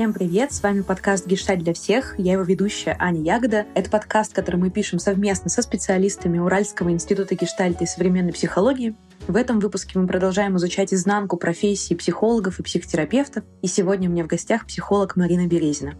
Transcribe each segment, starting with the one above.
Всем привет! С вами подкаст «Гештальт для всех». Я его ведущая Аня Ягода. Это подкаст, который мы пишем совместно со специалистами Уральского института гештальта и современной психологии. В этом выпуске мы продолжаем изучать изнанку профессии психологов и психотерапевтов. И сегодня у меня в гостях психолог Марина Березина.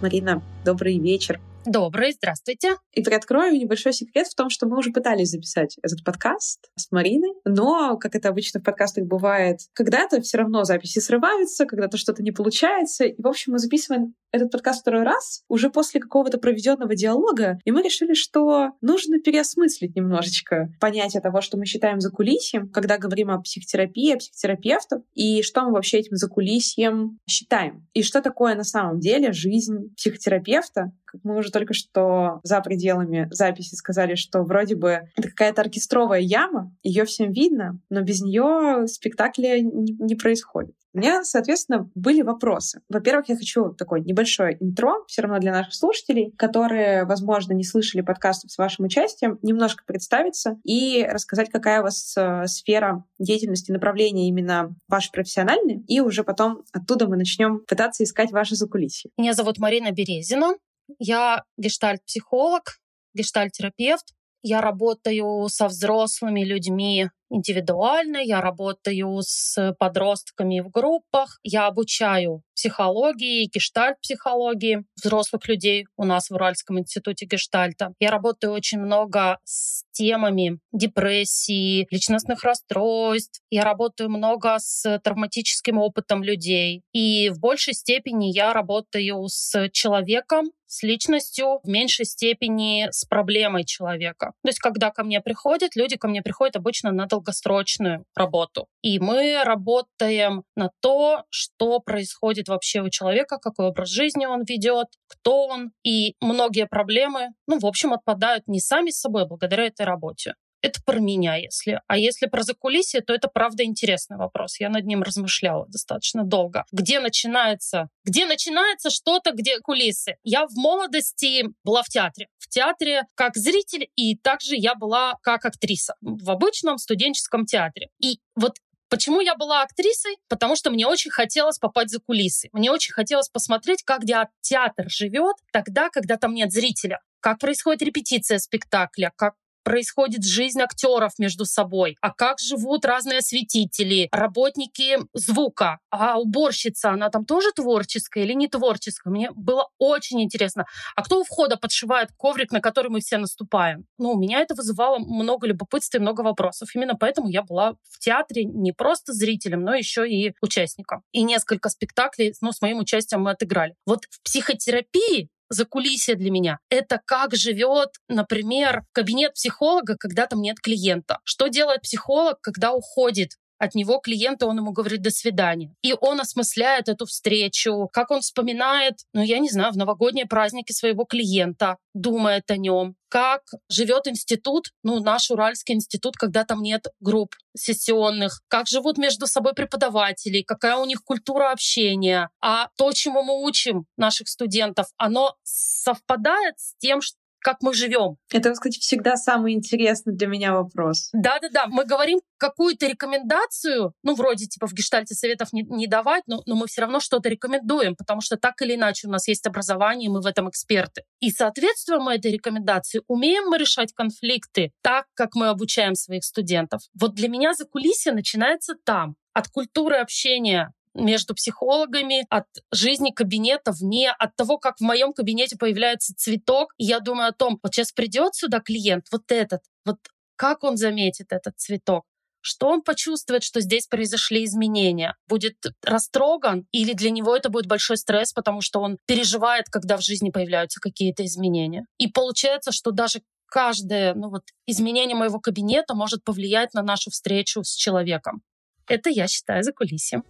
Марина, добрый вечер. Добрый, здравствуйте. И приоткрою небольшой секрет в том, что мы уже пытались записать этот подкаст с Мариной, но, как это обычно в подкастах бывает, когда-то все равно записи срываются, когда-то что-то не получается. И, в общем, мы записываем этот подкаст второй раз уже после какого-то проведенного диалога, и мы решили, что нужно переосмыслить немножечко понятие того, что мы считаем за кулисьем, когда говорим о психотерапии, о психотерапевтах, и что мы вообще этим за кулисьем считаем. И что такое на самом деле жизнь психотерапевта, мы уже только что за пределами записи сказали, что вроде бы это какая-то оркестровая яма, ее всем видно, но без нее спектакля не происходит. У меня, соответственно, были вопросы. Во-первых, я хочу такое небольшое интро, все равно для наших слушателей, которые, возможно, не слышали подкастов с вашим участием, немножко представиться и рассказать, какая у вас э, сфера деятельности, направления именно ваши профессиональные, и уже потом оттуда мы начнем пытаться искать ваши закулисья. Меня зовут Марина Березина. Я гештальт-психолог, гештальт-терапевт. Я работаю со взрослыми людьми индивидуально, я работаю с подростками в группах, я обучаю психологии, гештальт-психологии взрослых людей у нас в Уральском институте гештальта. Я работаю очень много с темами депрессии, личностных расстройств. Я работаю много с травматическим опытом людей. И в большей степени я работаю с человеком, с личностью, в меньшей степени с проблемой человека. То есть, когда ко мне приходят, люди ко мне приходят обычно на долгосрочную работу. И мы работаем на то, что происходит вообще у человека, какой образ жизни он ведет, кто он. И многие проблемы, ну, в общем, отпадают не сами собой благодаря этой работе. Это про меня, если. А если про закулисье, то это правда интересный вопрос. Я над ним размышляла достаточно долго. Где начинается, где начинается что-то, где кулисы? Я в молодости была в театре. В театре как зритель, и также я была как актриса в обычном студенческом театре. И вот Почему я была актрисой? Потому что мне очень хотелось попасть за кулисы. Мне очень хотелось посмотреть, как театр живет тогда, когда там нет зрителя как происходит репетиция спектакля, как происходит жизнь актеров между собой, а как живут разные осветители, работники звука, а уборщица, она там тоже творческая или не творческая? Мне было очень интересно. А кто у входа подшивает коврик, на который мы все наступаем? Ну, у меня это вызывало много любопытства и много вопросов. Именно поэтому я была в театре не просто зрителем, но еще и участником. И несколько спектаклей ну, с моим участием мы отыграли. Вот в психотерапии за кулисье для меня. Это как живет, например, кабинет психолога, когда там нет клиента. Что делает психолог, когда уходит от него клиента, он ему говорит «до свидания». И он осмысляет эту встречу, как он вспоминает, ну, я не знаю, в новогодние праздники своего клиента, думает о нем, как живет институт, ну, наш Уральский институт, когда там нет групп сессионных, как живут между собой преподаватели, какая у них культура общения. А то, чему мы учим наших студентов, оно совпадает с тем, как мы живем. Это, кстати, всегда самый интересный для меня вопрос. Да-да-да, мы говорим какую-то рекомендацию, ну, вроде типа в гештальте советов не, не давать, но, но мы все равно что-то рекомендуем, потому что так или иначе у нас есть образование, и мы в этом эксперты. И соответствуем мы этой рекомендации, умеем мы решать конфликты так, как мы обучаем своих студентов. Вот для меня за кулисье начинается там, от культуры общения, между психологами, от жизни кабинета вне, от того, как в моем кабинете появляется цветок. И я думаю о том, вот сейчас придет сюда клиент, вот этот, вот как он заметит этот цветок? Что он почувствует, что здесь произошли изменения? Будет растроган или для него это будет большой стресс, потому что он переживает, когда в жизни появляются какие-то изменения? И получается, что даже каждое ну вот, изменение моего кабинета может повлиять на нашу встречу с человеком. Это я считаю за кулисьем.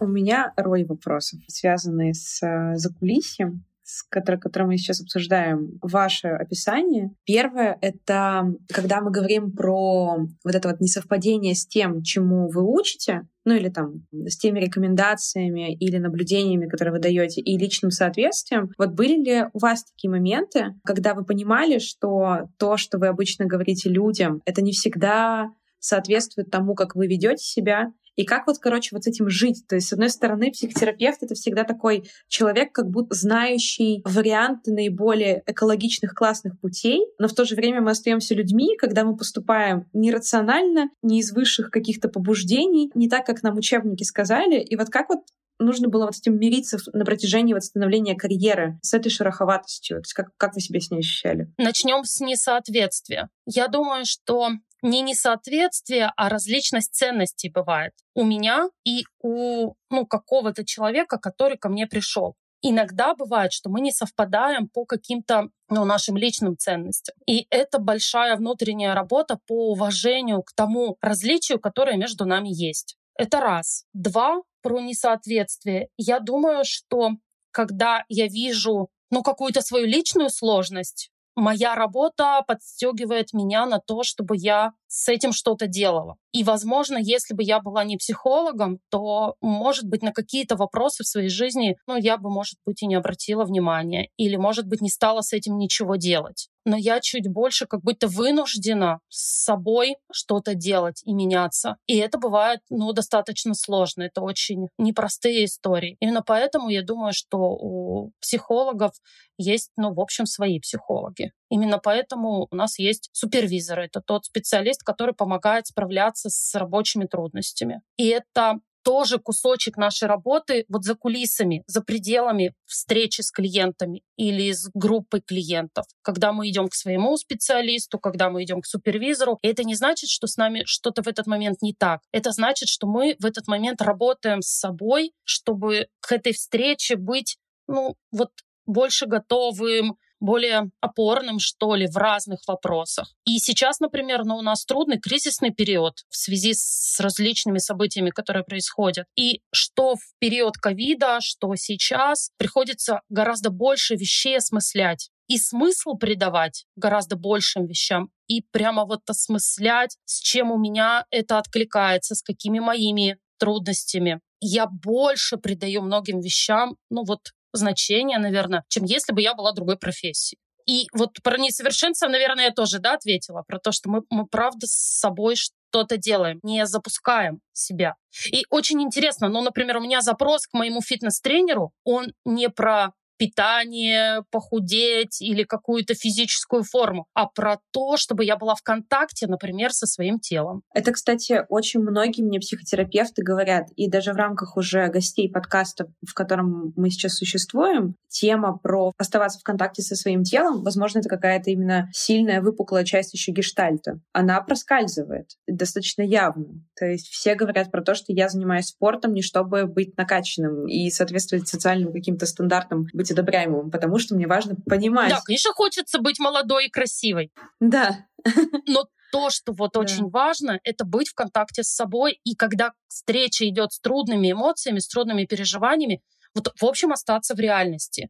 У меня рой вопросов, связанные с э, закулисьем, который, который мы сейчас обсуждаем, ваше описание. Первое — это когда мы говорим про вот это вот несовпадение с тем, чему вы учите, ну или там с теми рекомендациями или наблюдениями, которые вы даете, и личным соответствием. Вот были ли у вас такие моменты, когда вы понимали, что то, что вы обычно говорите людям, это не всегда соответствует тому, как вы ведете себя, и как вот, короче, вот с этим жить? То есть, с одной стороны, психотерапевт — это всегда такой человек, как будто знающий варианты наиболее экологичных, классных путей, но в то же время мы остаемся людьми, когда мы поступаем нерационально, не из высших каких-то побуждений, не так, как нам учебники сказали. И вот как вот нужно было вот с этим мириться на протяжении вот становления карьеры, с этой шероховатостью? То есть как, как вы себя с ней ощущали? Начнем с несоответствия. Я думаю, что не несоответствие, а различность ценностей бывает у меня и у ну, какого-то человека, который ко мне пришел. Иногда бывает, что мы не совпадаем по каким-то ну, нашим личным ценностям. И это большая внутренняя работа по уважению к тому различию, которое между нами есть. Это раз. Два, про несоответствие. Я думаю, что когда я вижу ну, какую-то свою личную сложность, моя работа подстегивает меня на то, чтобы я с этим что-то делала. И, возможно, если бы я была не психологом, то, может быть, на какие-то вопросы в своей жизни, ну, я бы, может быть, и не обратила внимания, или, может быть, не стала с этим ничего делать. Но я чуть больше как будто вынуждена с собой что-то делать и меняться. И это бывает, ну, достаточно сложно. Это очень непростые истории. Именно поэтому я думаю, что у психологов есть, ну, в общем, свои психологи. Именно поэтому у нас есть супервизоры. Это тот специалист, который помогает справляться с рабочими трудностями. И это тоже кусочек нашей работы вот за кулисами, за пределами встречи с клиентами или с группой клиентов. Когда мы идем к своему специалисту, когда мы идем к супервизору, и это не значит, что с нами что-то в этот момент не так. Это значит, что мы в этот момент работаем с собой, чтобы к этой встрече быть, ну, вот больше готовым, более опорным, что ли, в разных вопросах. И сейчас, например, ну, у нас трудный кризисный период в связи с различными событиями, которые происходят. И что в период ковида, что сейчас, приходится гораздо больше вещей осмыслять и смысл придавать гораздо большим вещам, и прямо вот осмыслять, с чем у меня это откликается, с какими моими трудностями. Я больше придаю многим вещам, ну вот значение, наверное, чем если бы я была другой профессии. И вот про несовершенство, наверное, я тоже да, ответила, про то, что мы, мы правда с собой что-то делаем, не запускаем себя. И очень интересно, ну, например, у меня запрос к моему фитнес-тренеру, он не про питание, похудеть или какую-то физическую форму, а про то, чтобы я была в контакте, например, со своим телом. Это, кстати, очень многие мне психотерапевты говорят, и даже в рамках уже гостей подкаста, в котором мы сейчас существуем, тема про оставаться в контакте со своим телом, возможно, это какая-то именно сильная выпуклая часть еще гештальта. Она проскальзывает достаточно явно. То есть все говорят про то, что я занимаюсь спортом не чтобы быть накачанным и соответствовать социальным каким-то стандартам, быть одобряемым, потому что мне важно понимать. Да, конечно, хочется быть молодой и красивой. Да. Но то, что вот да. очень важно, это быть в контакте с собой. И когда встреча идет с трудными эмоциями, с трудными переживаниями, вот в общем остаться в реальности.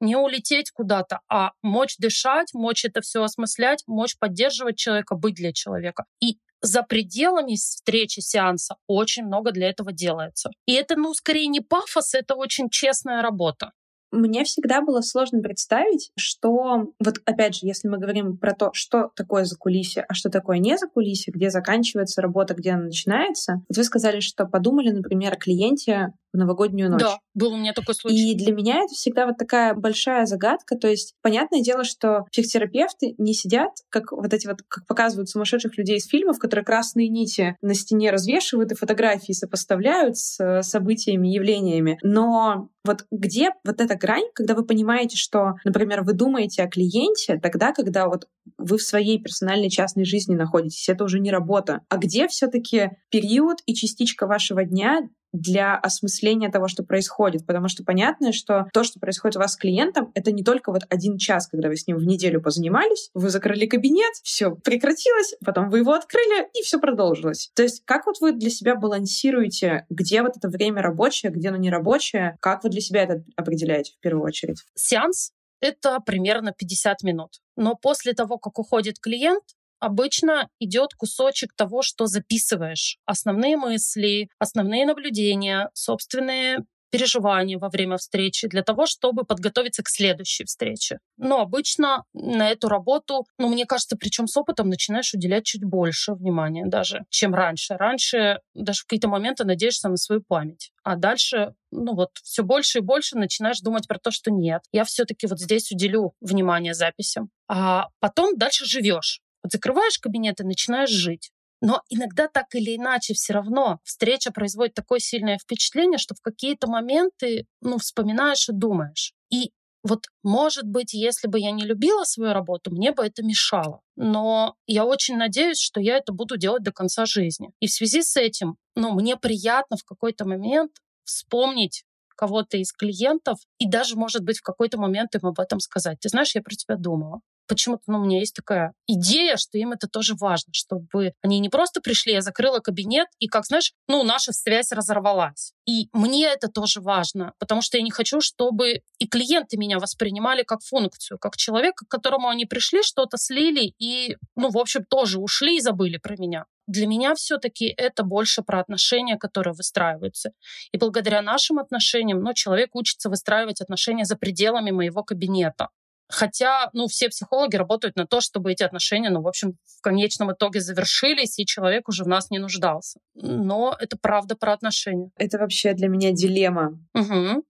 Не улететь куда-то, а мочь дышать, мочь это все осмыслять, мочь поддерживать человека, быть для человека. И за пределами встречи сеанса очень много для этого делается. И это, ну, скорее не пафос, это очень честная работа. Мне всегда было сложно представить, что вот опять же, если мы говорим про то, что такое за кулисье, а что такое не за кулисье, где заканчивается работа, где она начинается. Вот вы сказали, что подумали, например, о клиенте в новогоднюю ночь. Да, был у меня такой случай. И для меня это всегда вот такая большая загадка. То есть, понятное дело, что психотерапевты не сидят, как вот эти вот, как показывают сумасшедших людей из фильмов, которые красные нити на стене развешивают и фотографии сопоставляют с событиями, явлениями. Но вот где вот эта грань, когда вы понимаете, что, например, вы думаете о клиенте тогда, когда вот вы в своей персональной частной жизни находитесь, это уже не работа. А где все-таки период и частичка вашего дня для осмысления того, что происходит. Потому что понятно, что то, что происходит у вас с клиентом, это не только вот один час, когда вы с ним в неделю позанимались, вы закрыли кабинет, все прекратилось, потом вы его открыли, и все продолжилось. То есть как вот вы для себя балансируете, где вот это время рабочее, где оно не рабочее, как вы для себя это определяете в первую очередь? Сеанс — это примерно 50 минут. Но после того, как уходит клиент, обычно идет кусочек того, что записываешь. Основные мысли, основные наблюдения, собственные переживания во время встречи для того, чтобы подготовиться к следующей встрече. Но обычно на эту работу, ну, мне кажется, причем с опытом начинаешь уделять чуть больше внимания даже, чем раньше. Раньше даже в какие-то моменты надеешься на свою память. А дальше, ну вот, все больше и больше начинаешь думать про то, что нет. Я все-таки вот здесь уделю внимание записям. А потом дальше живешь. Вот закрываешь кабинет и начинаешь жить. Но иногда так или иначе все равно встреча производит такое сильное впечатление, что в какие-то моменты ну, вспоминаешь и думаешь. И вот, может быть, если бы я не любила свою работу, мне бы это мешало. Но я очень надеюсь, что я это буду делать до конца жизни. И в связи с этим, ну, мне приятно в какой-то момент вспомнить кого-то из клиентов и даже, может быть, в какой-то момент им об этом сказать. Ты знаешь, я про тебя думала почему-то ну, у меня есть такая идея, что им это тоже важно, чтобы они не просто пришли, я закрыла кабинет, и, как знаешь, ну, наша связь разорвалась. И мне это тоже важно, потому что я не хочу, чтобы и клиенты меня воспринимали как функцию, как человека, к которому они пришли, что-то слили и, ну, в общем, тоже ушли и забыли про меня. Для меня все-таки это больше про отношения, которые выстраиваются. И благодаря нашим отношениям, ну, человек учится выстраивать отношения за пределами моего кабинета. Хотя, ну, все психологи работают на то, чтобы эти отношения, ну, в общем, в конечном итоге завершились, и человек уже в нас не нуждался. Но это правда про отношения. Это вообще для меня дилемма. Угу.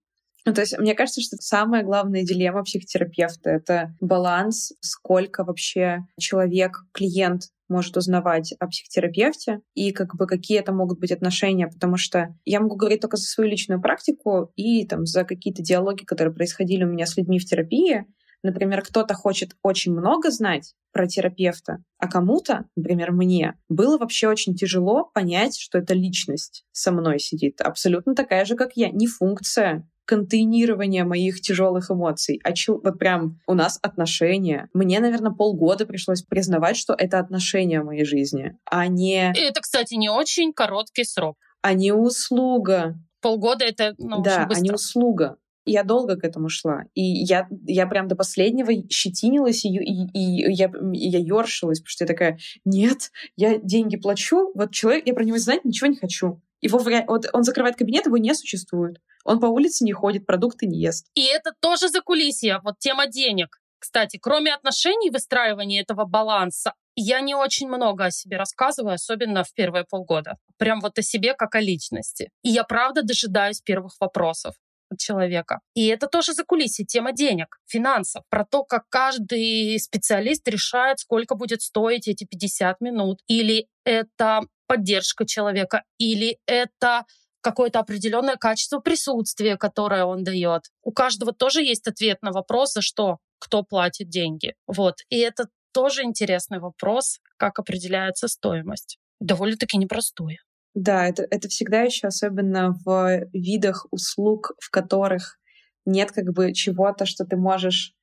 Ну, то есть, мне кажется, что самая главная дилемма психотерапевта — это баланс, сколько вообще человек, клиент может узнавать о психотерапевте и как бы какие это могут быть отношения, потому что я могу говорить только за свою личную практику и там за какие-то диалоги, которые происходили у меня с людьми в терапии, Например, кто-то хочет очень много знать про терапевта, а кому-то, например, мне, было вообще очень тяжело понять, что эта личность со мной сидит, абсолютно такая же, как я, не функция контейнирования моих тяжелых эмоций, а чу, вот прям у нас отношения. Мне, наверное, полгода пришлось признавать, что это отношения в моей жизни, а не... Это, кстати, не очень короткий срок. А не услуга. Полгода это, ну, Да, а не услуга. Я долго к этому шла. И я, я прям до последнего щетинилась, и, и, и я, я ёршилась, потому что я такая, нет, я деньги плачу, вот человек, я про него знать ничего не хочу. Его, вот он закрывает кабинет, его не существует. Он по улице не ходит, продукты не ест. И это тоже за кулисье, вот тема денег. Кстати, кроме отношений, выстраивания этого баланса, я не очень много о себе рассказываю, особенно в первые полгода. Прям вот о себе как о личности. И я правда дожидаюсь первых вопросов человека. И это тоже за кулисье, тема денег, финансов, про то, как каждый специалист решает, сколько будет стоить эти 50 минут. Или это поддержка человека, или это какое-то определенное качество присутствия, которое он дает. У каждого тоже есть ответ на вопрос, за что, кто платит деньги. Вот. И это тоже интересный вопрос, как определяется стоимость. Довольно-таки непростое. Да, это, это всегда еще особенно в видах услуг, в которых нет как бы чего-то, что ты можешь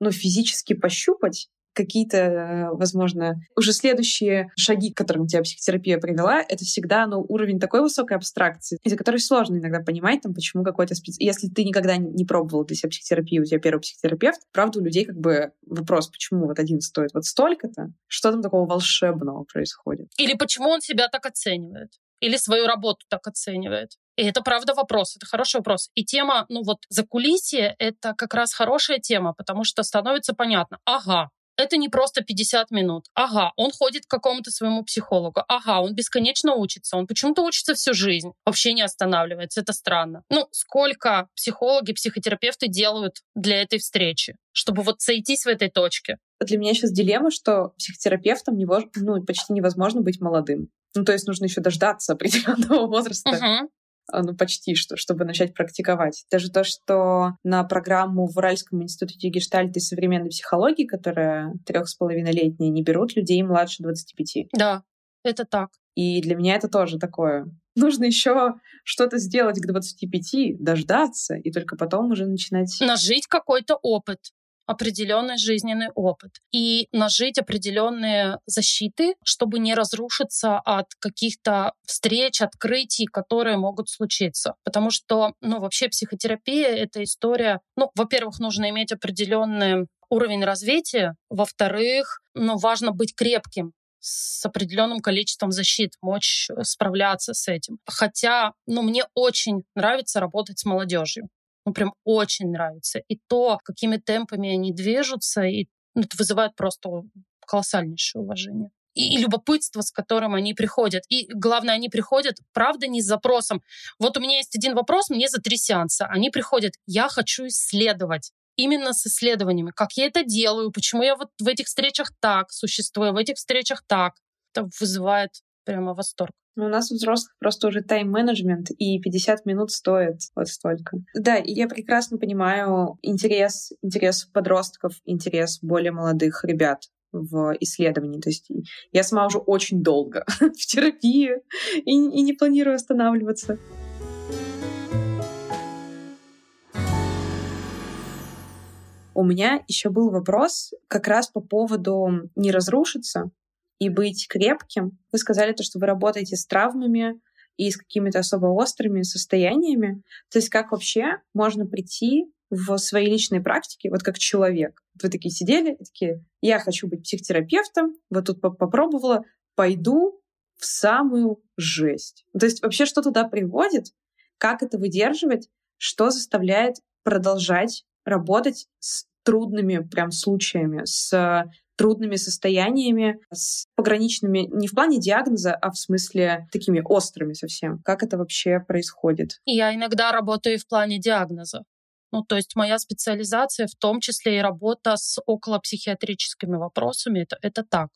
ну, физически пощупать, какие-то, э, возможно, уже следующие шаги, к которым тебя психотерапия привела, это всегда ну, уровень такой высокой абстракции, из-за которой сложно иногда понимать, там, почему какой-то специ... Если ты никогда не пробовал для себя психотерапию, у тебя первый психотерапевт, правда, у людей как бы вопрос, почему вот один стоит вот столько-то, что там такого волшебного происходит? Или почему он себя так оценивает? Или свою работу так оценивает? И это правда вопрос, это хороший вопрос. И тема, ну вот, за кулисье — это как раз хорошая тема, потому что становится понятно, ага, это не просто 50 минут. Ага, он ходит к какому-то своему психологу. Ага, он бесконечно учится. Он почему-то учится всю жизнь. Вообще не останавливается. Это странно. Ну, сколько психологи, психотерапевты делают для этой встречи, чтобы вот сойтись в этой точке? Для меня сейчас дилемма, что психотерапевтом него, ну, почти невозможно быть молодым. Ну, то есть нужно еще дождаться определенного возраста. А, ну, почти что, чтобы начать практиковать. Даже то, что на программу в Уральском институте гештальта и современной психологии, которая трех с половиной летняя, не берут людей младше 25. Да, это так. И для меня это тоже такое. Нужно еще что-то сделать к 25, дождаться, и только потом уже начинать... Нажить какой-то опыт определенный жизненный опыт и нажить определенные защиты, чтобы не разрушиться от каких-то встреч, открытий, которые могут случиться. Потому что, ну, вообще психотерапия — это история, ну, во-первых, нужно иметь определенный уровень развития, во-вторых, ну, важно быть крепким, с определенным количеством защит, мочь справляться с этим. Хотя, ну, мне очень нравится работать с молодежью ну, прям очень нравится. И то, какими темпами они движутся, и ну, это вызывает просто колоссальнейшее уважение. И, и любопытство, с которым они приходят. И главное, они приходят, правда, не с запросом. Вот у меня есть один вопрос, мне за три сеанса. Они приходят, я хочу исследовать именно с исследованиями, как я это делаю, почему я вот в этих встречах так существую, в этих встречах так. Это вызывает прямо восторг. Ну, у нас у взрослых просто уже тайм-менеджмент, и 50 минут стоит вот столько. Да, и я прекрасно понимаю интерес, интерес подростков, интерес более молодых ребят в исследовании. То есть я сама уже очень долго в терапии и, и не планирую останавливаться. У меня еще был вопрос как раз по поводу не разрушиться, и быть крепким. Вы сказали то, что вы работаете с травмами и с какими-то особо острыми состояниями. То есть как вообще можно прийти в своей личной практике, вот как человек. Вы такие сидели, такие, я хочу быть психотерапевтом, вот тут попробовала, пойду в самую жесть. То есть вообще что туда приводит, как это выдерживать, что заставляет продолжать работать с трудными прям случаями, с трудными состояниями, с пограничными не в плане диагноза, а в смысле такими острыми совсем. Как это вообще происходит? Я иногда работаю в плане диагноза. Ну, то есть моя специализация, в том числе и работа с околопсихиатрическими вопросами, это, это так.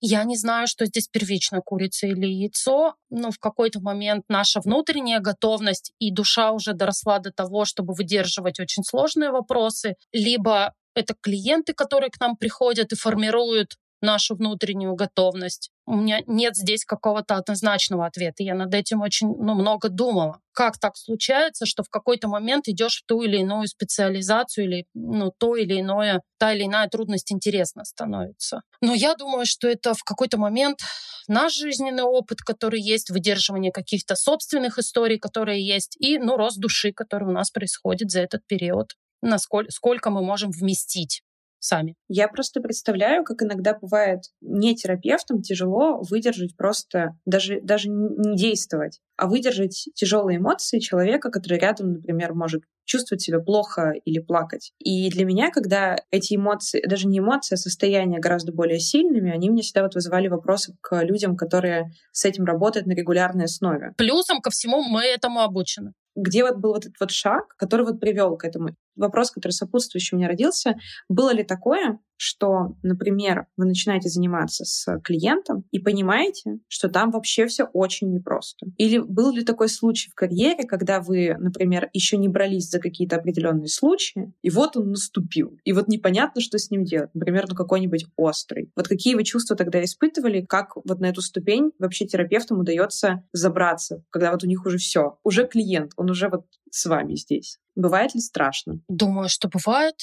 Я не знаю, что здесь первично, курица или яйцо, но в какой-то момент наша внутренняя готовность и душа уже доросла до того, чтобы выдерживать очень сложные вопросы, либо это клиенты, которые к нам приходят и формируют нашу внутреннюю готовность. У меня нет здесь какого-то однозначного ответа. Я над этим очень ну, много думала. Как так случается, что в какой-то момент идешь в ту или иную специализацию или ну, то или иное, та или иная трудность интересна становится. Но я думаю, что это в какой-то момент наш жизненный опыт, который есть, выдерживание каких-то собственных историй, которые есть, и ну, рост души, который у нас происходит за этот период насколько сколько мы можем вместить сами. Я просто представляю, как иногда бывает не терапевтам тяжело выдержать просто, даже, даже не действовать, а выдержать тяжелые эмоции человека, который рядом, например, может чувствовать себя плохо или плакать. И для меня, когда эти эмоции, даже не эмоции, а состояния гораздо более сильными, они мне всегда вот вызывали вопросы к людям, которые с этим работают на регулярной основе. Плюсом ко всему мы этому обучены где вот был вот этот вот шаг, который вот привел к этому. Вопрос, который сопутствующий меня родился, было ли такое, что, например, вы начинаете заниматься с клиентом и понимаете, что там вообще все очень непросто? Или был ли такой случай в карьере, когда вы, например, еще не брались за какие-то определенные случаи, и вот он наступил, и вот непонятно, что с ним делать, например, ну какой-нибудь острый. Вот какие вы чувства тогда испытывали, как вот на эту ступень вообще терапевтам удается забраться, когда вот у них уже все, уже клиент, он уже вот с вами здесь. Бывает ли страшно? Думаю, что бывает.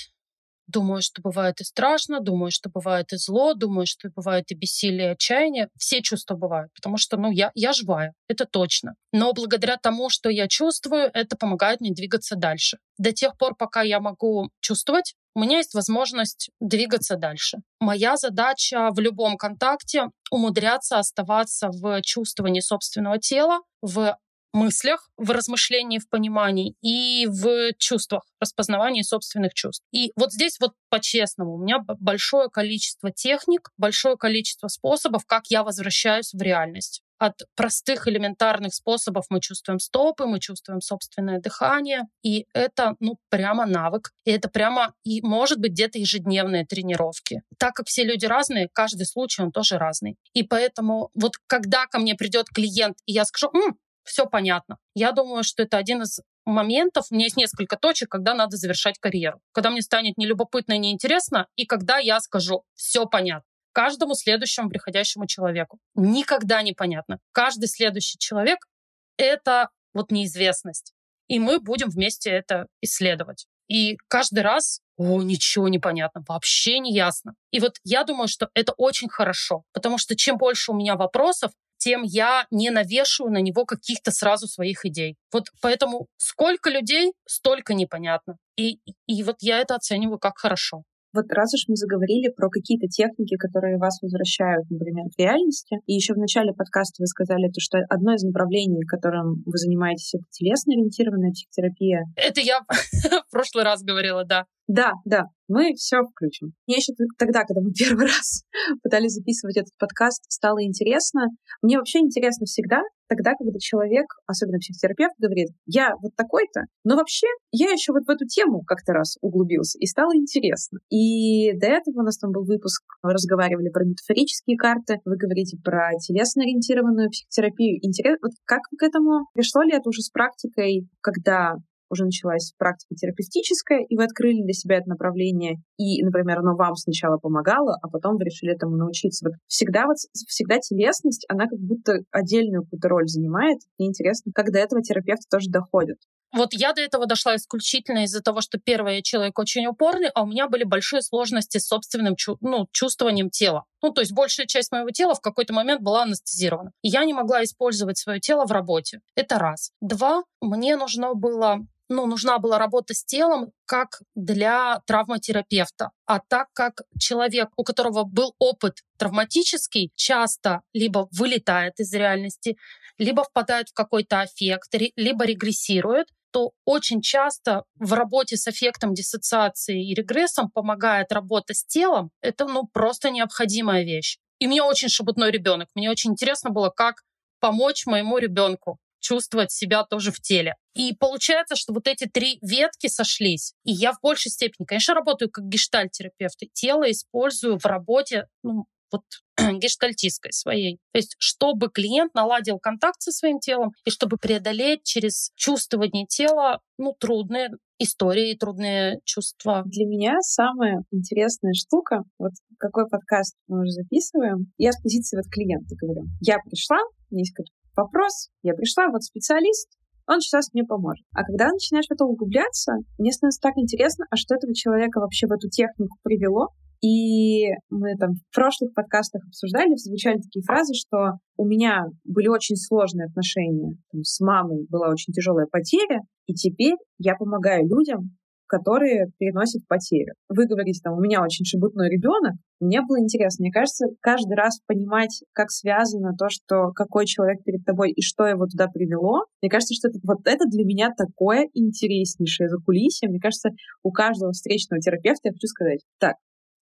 Думаю, что бывает и страшно, думаю, что бывает и зло, думаю, что бывает и бессилие, и отчаяние. Все чувства бывают, потому что, ну, я, я живая, это точно. Но благодаря тому, что я чувствую, это помогает мне двигаться дальше. До тех пор, пока я могу чувствовать, у меня есть возможность двигаться дальше. Моя задача в любом контакте умудряться оставаться в чувствовании собственного тела, в мыслях, в размышлении, в понимании и в чувствах, распознавании собственных чувств. И вот здесь вот по-честному, у меня большое количество техник, большое количество способов, как я возвращаюсь в реальность. От простых элементарных способов мы чувствуем стопы, мы чувствуем собственное дыхание, и это, ну, прямо навык, и это прямо, и может быть где-то ежедневные тренировки. Так как все люди разные, каждый случай, он тоже разный. И поэтому вот когда ко мне придет клиент, и я скажу, М, все понятно. Я думаю, что это один из моментов, у меня есть несколько точек, когда надо завершать карьеру. Когда мне станет нелюбопытно и неинтересно, и когда я скажу, все понятно каждому следующему приходящему человеку. Никогда не понятно. Каждый следующий человек — это вот неизвестность. И мы будем вместе это исследовать. И каждый раз, о, ничего не понятно, вообще не ясно. И вот я думаю, что это очень хорошо, потому что чем больше у меня вопросов, тем я не навешиваю на него каких-то сразу своих идей. Вот поэтому сколько людей, столько непонятно. И, и вот я это оцениваю как хорошо. Вот раз уж мы заговорили про какие-то техники, которые вас возвращают, например, к реальности, и еще в начале подкаста вы сказали, то, что одно из направлений, которым вы занимаетесь, это телесно-ориентированная психотерапия. Это я в прошлый раз говорила, да. Да, да, мы все включим. Мне еще тогда, когда мы первый раз пытались записывать этот подкаст, стало интересно. Мне вообще интересно всегда, тогда, когда человек, особенно психотерапевт, говорит, я вот такой-то, но вообще я еще вот в эту тему как-то раз углубился, и стало интересно. И до этого у нас там был выпуск, мы разговаривали про метафорические карты, вы говорите про телесно-ориентированную психотерапию. Интересно, вот как к этому? Пришло ли это уже с практикой, когда уже началась практика терапевтическая, и вы открыли для себя это направление, и, например, оно вам сначала помогало, а потом вы решили этому научиться. Вот всегда вот всегда телесность, она как будто отдельную какую-то роль занимает. Мне интересно, как до этого терапевты тоже доходят. Вот я до этого дошла исключительно из-за того, что первый человек очень упорный, а у меня были большие сложности с собственным ну, чувствованием тела. Ну, то есть большая часть моего тела в какой-то момент была анестезирована. И я не могла использовать свое тело в работе. Это раз. Два, мне нужно было ну, нужна была работа с телом как для травматерапевта. А так как человек, у которого был опыт травматический, часто либо вылетает из реальности, либо впадает в какой-то аффект, либо регрессирует, то очень часто в работе с эффектом диссоциации и регрессом помогает работа с телом. Это ну, просто необходимая вещь. И мне очень шебутной ребенок. Мне очень интересно было, как помочь моему ребенку чувствовать себя тоже в теле. И получается, что вот эти три ветки сошлись. И я в большей степени, конечно, работаю как гештальтерапевт. И тело использую в работе ну, вот гештальтистской своей. То есть, чтобы клиент наладил контакт со своим телом и чтобы преодолеть через чувствование тела ну, трудные истории, трудные чувства. Для меня самая интересная штука, вот какой подкаст мы уже записываем, я с позиции вот клиента говорю. Я пришла, есть вопрос, я пришла, вот специалист, он сейчас мне поможет. А когда начинаешь в это углубляться, мне становится так интересно, а что этого человека вообще в эту технику привело, и мы там в прошлых подкастах обсуждали, звучали такие фразы, что у меня были очень сложные отношения там, с мамой, была очень тяжелая потеря, и теперь я помогаю людям которые переносят потерю. Вы говорите, там, у меня очень шебутной ребенок. Мне было интересно. Мне кажется, каждый раз понимать, как связано то, что какой человек перед тобой и что его туда привело. Мне кажется, что это, вот это для меня такое интереснейшее закулисье. Мне кажется, у каждого встречного терапевта я хочу сказать, так,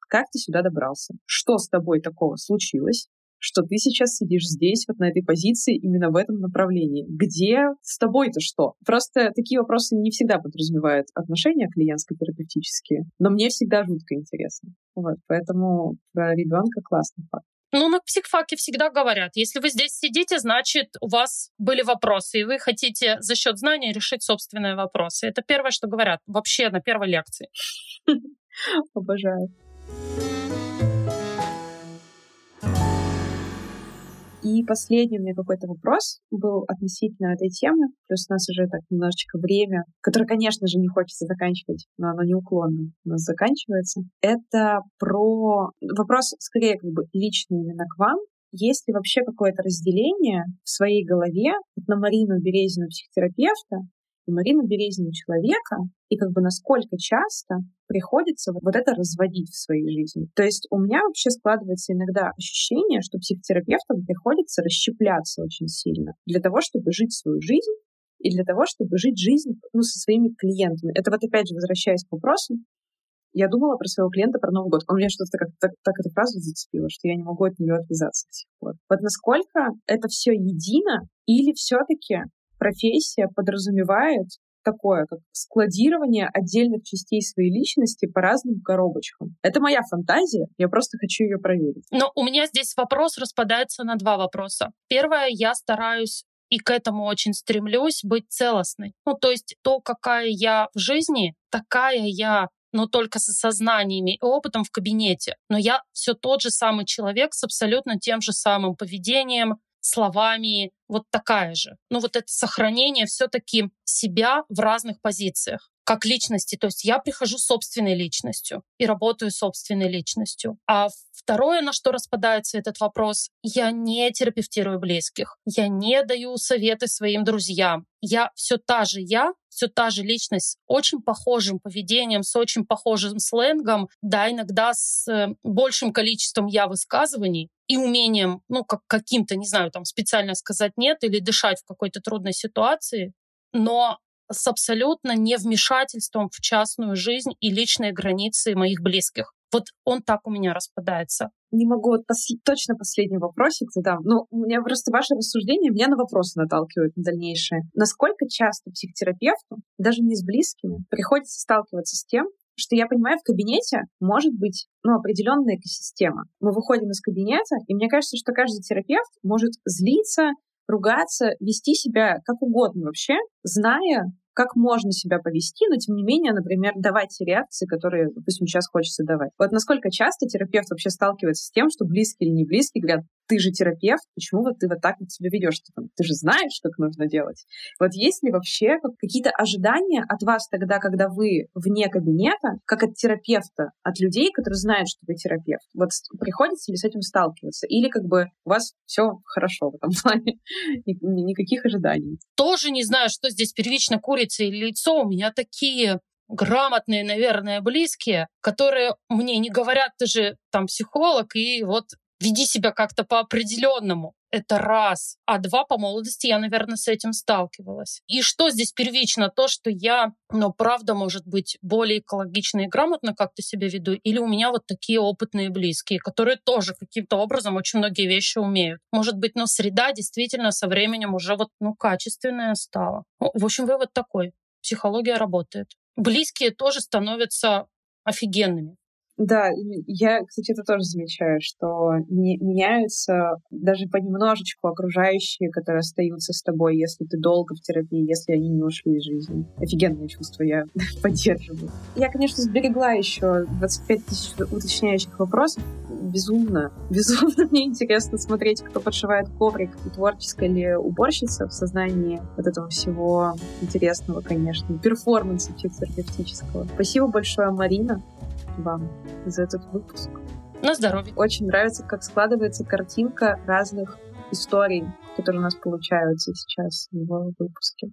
как ты сюда добрался? Что с тобой такого случилось? Что ты сейчас сидишь здесь, вот на этой позиции, именно в этом направлении. Где с тобой-то что? Просто такие вопросы не всегда подразумевают отношения клиентско-терапевтические, но мне всегда жутко интересно. Вот, поэтому про ребенка классный факт. Ну, на психфаке всегда говорят, если вы здесь сидите, значит, у вас были вопросы, и вы хотите за счет знаний решить собственные вопросы. Это первое, что говорят вообще на первой лекции. Обожаю. И последний у меня какой-то вопрос был относительно этой темы. Плюс у нас уже так немножечко время, которое, конечно же, не хочется заканчивать, но оно неуклонно у нас заканчивается. Это про вопрос скорее как бы личный именно к вам. Есть ли вообще какое-то разделение в своей голове на Марину Березину, психотерапевта, и Марину Березину человека, и как бы насколько часто приходится вот это разводить в своей жизни. То есть у меня вообще складывается иногда ощущение, что психотерапевтам приходится расщепляться очень сильно для того, чтобы жить свою жизнь и для того, чтобы жить жизнь ну, со своими клиентами. Это вот опять же, возвращаясь к вопросу, я думала про своего клиента про Новый год. Он меня что-то так, так, так эту фразу зацепила, что я не могу от нее отвязаться до сих пор. Вот насколько это все едино, или все-таки профессия подразумевает такое, как складирование отдельных частей своей личности по разным коробочкам. Это моя фантазия, я просто хочу ее проверить. Но у меня здесь вопрос распадается на два вопроса. Первое, я стараюсь и к этому очень стремлюсь быть целостной. Ну, то есть то, какая я в жизни, такая я но только с сознаниями и опытом в кабинете. Но я все тот же самый человек с абсолютно тем же самым поведением, словами, вот такая же. Ну вот это сохранение все-таки себя в разных позициях как личности. То есть я прихожу собственной личностью и работаю собственной личностью. А второе, на что распадается этот вопрос, я не терапевтирую близких. Я не даю советы своим друзьям. Я все та же я, все та же личность с очень похожим поведением, с очень похожим сленгом, да, иногда с э, большим количеством я высказываний и умением, ну, как каким-то, не знаю, там специально сказать нет или дышать в какой-то трудной ситуации, но с абсолютно невмешательством в частную жизнь и личные границы моих близких. Вот он так у меня распадается. Не могу, вот пос- точно последний вопросик задам. Ну, у меня просто ваше рассуждение меня на вопросы наталкивает на дальнейшее. Насколько часто психотерапевту, даже не с близкими, приходится сталкиваться с тем, что я понимаю, в кабинете может быть ну, определенная экосистема. Мы выходим из кабинета, и мне кажется, что каждый терапевт может злиться, ругаться, вести себя как угодно вообще, зная, как можно себя повести, но тем не менее, например, давать реакции, которые, допустим, сейчас хочется давать. Вот насколько часто терапевт вообще сталкивается с тем, что близкие или не близкие говорят, ты же терапевт, почему вот ты вот так вот себя ведешь? Ты, там, ты же знаешь, как нужно делать. Вот есть ли вообще какие-то ожидания от вас тогда, когда вы вне кабинета, как от терапевта, от людей, которые знают, что вы терапевт? Вот приходится ли с этим сталкиваться? Или как бы у вас все хорошо в этом плане? Никаких ожиданий? Тоже не знаю, что здесь первично курица или яйцо. У меня такие грамотные, наверное, близкие, которые мне не говорят, ты же там психолог, и вот веди себя как-то по определенному. Это раз. А два, по молодости я, наверное, с этим сталкивалась. И что здесь первично? То, что я, ну, правда, может быть, более экологично и грамотно как-то себя веду, или у меня вот такие опытные близкие, которые тоже каким-то образом очень многие вещи умеют. Может быть, но среда действительно со временем уже вот, ну, качественная стала. Ну, в общем, вывод такой. Психология работает. Близкие тоже становятся офигенными. Да, я, кстати, это тоже замечаю, что меняются даже понемножечку окружающие, которые остаются с тобой, если ты долго в терапии, если они не ушли из жизни. Офигенное чувство, я поддерживаю. Я, конечно, сберегла еще 25 тысяч уточняющих вопросов. Безумно, безумно мне интересно смотреть, кто подшивает коврик, и творческая ли уборщица в сознании вот этого всего интересного, конечно, перформанса психотерапевтического. Спасибо большое, Марина вам за этот выпуск. На здоровье. Очень нравится, как складывается картинка разных историй, которые у нас получаются сейчас в выпуске.